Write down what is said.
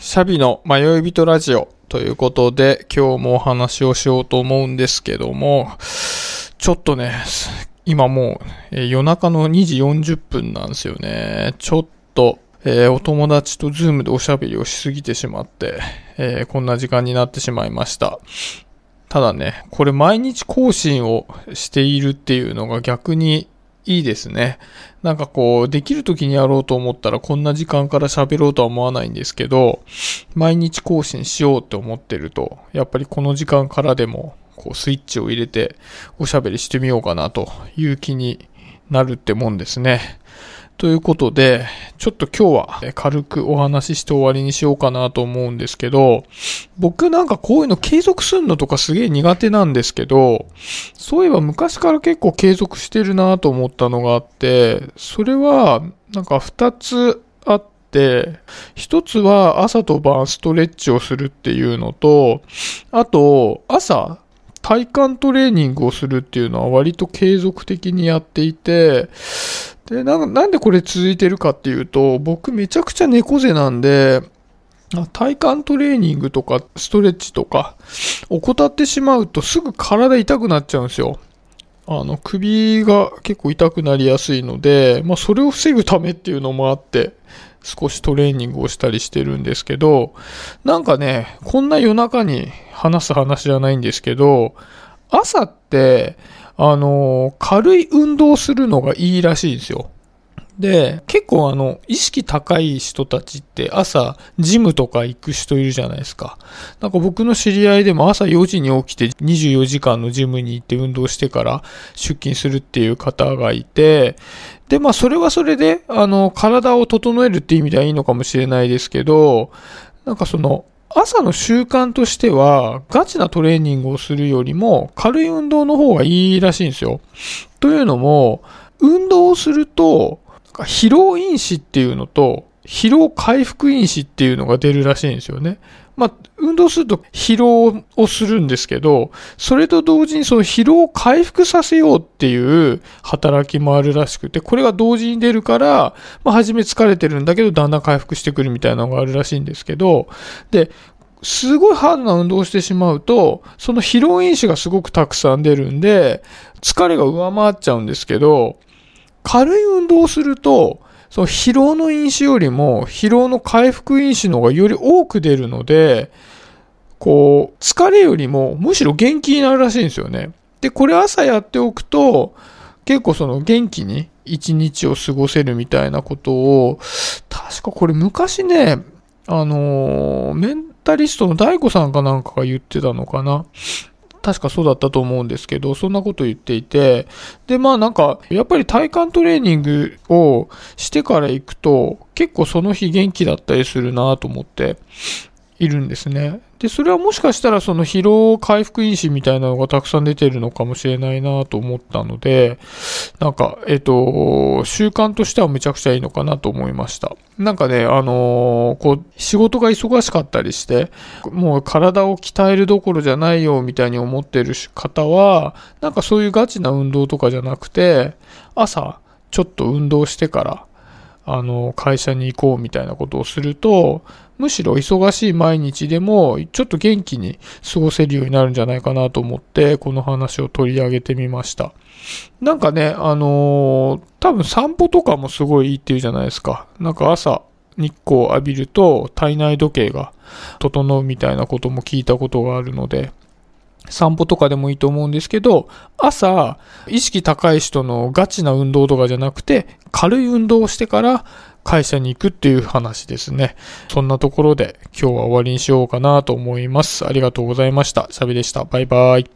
シャビの迷い人ラジオということで今日もお話をしようと思うんですけども、ちょっとね、今もう、え夜中の2時40分なんですよね。ちょっと、えーお友達とズームでおしゃべりをしすぎてしまって、えーこんな時間になってしまいました。ただね、これ毎日更新をしているっていうのが逆にいいですね。なんかこう、できる時にやろうと思ったらこんな時間から喋ろうとは思わないんですけど、毎日更新しようって思ってると、やっぱりこの時間からでも、こうスイッチを入れておしゃべりしてみようかなという気になるってもんですね。ということで、ちょっと今日は軽くお話しして終わりにしようかなと思うんですけど、僕なんかこういうの継続するのとかすげえ苦手なんですけど、そういえば昔から結構継続してるなと思ったのがあって、それはなんか二つあって、一つは朝と晩ストレッチをするっていうのと、あと朝体幹トレーニングをするっていうのは割と継続的にやっていて、で、ななんでこれ続いてるかっていうと、僕めちゃくちゃ猫背なんで、体幹トレーニングとかストレッチとか怠ってしまうとすぐ体痛くなっちゃうんですよ。あの首が結構痛くなりやすいので、まあそれを防ぐためっていうのもあって少しトレーニングをしたりしてるんですけど、なんかね、こんな夜中に話す話じゃないんですけど、朝っ、あの、軽い運動するのがいいらしいんですよ。で、結構あの、意識高い人たちって朝、ジムとか行く人いるじゃないですか。なんか僕の知り合いでも朝4時に起きて24時間のジムに行って運動してから出勤するっていう方がいて、で、まあそれはそれで、あの、体を整えるっていう意味ではいいのかもしれないですけど、なんかその、朝の習慣としては、ガチなトレーニングをするよりも、軽い運動の方がいいらしいんですよ。というのも、運動をすると、疲労因子っていうのと、疲労回復因子っていうのが出るらしいんですよね。まあ、運動すると疲労をするんですけど、それと同時にその疲労を回復させようっていう働きもあるらしくて、これが同時に出るから、まあ、初め疲れてるんだけど、だんだん回復してくるみたいなのがあるらしいんですけど、で、すごいハードな運動をしてしまうと、その疲労因子がすごくたくさん出るんで、疲れが上回っちゃうんですけど、軽い運動をすると、その疲労の因子よりも疲労の回復因子の方がより多く出るので、こう、疲れよりもむしろ元気になるらしいんですよね。で、これ朝やっておくと、結構その元気に一日を過ごせるみたいなことを、確かこれ昔ね、あのメンタリストの大悟さんかなんかが言ってたのかな。確かそうだったと思うんですけど、そんなこと言っていて、で、まあなんか、やっぱり体幹トレーニングをしてから行くと、結構その日元気だったりするなと思って。いるんですね。で、それはもしかしたらその疲労回復因子みたいなのがたくさん出てるのかもしれないなと思ったので、なんか、えっ、と、習慣としてはめちゃくちゃいいのかなと思いました。なんかね、あのーこう、仕事が忙しかったりして、もう体を鍛えるどころじゃないよみたいに思ってる方は、なんかそういうガチな運動とかじゃなくて、朝ちょっと運動してから、あの、会社に行こうみたいなことをすると、むしろ忙しい毎日でも、ちょっと元気に過ごせるようになるんじゃないかなと思って、この話を取り上げてみました。なんかね、あのー多分散歩とかもすごいいいっていうじゃないですか。なんか朝、日光を浴びると体内時計が整うみたいなことも聞いたことがあるので、散歩とかでもいいと思うんですけど、朝、意識高い人のガチな運動とかじゃなくて、軽い運動をしてから会社に行くっていう話ですね。そんなところで今日は終わりにしようかなと思います。ありがとうございました。シャビでした。バイバイ。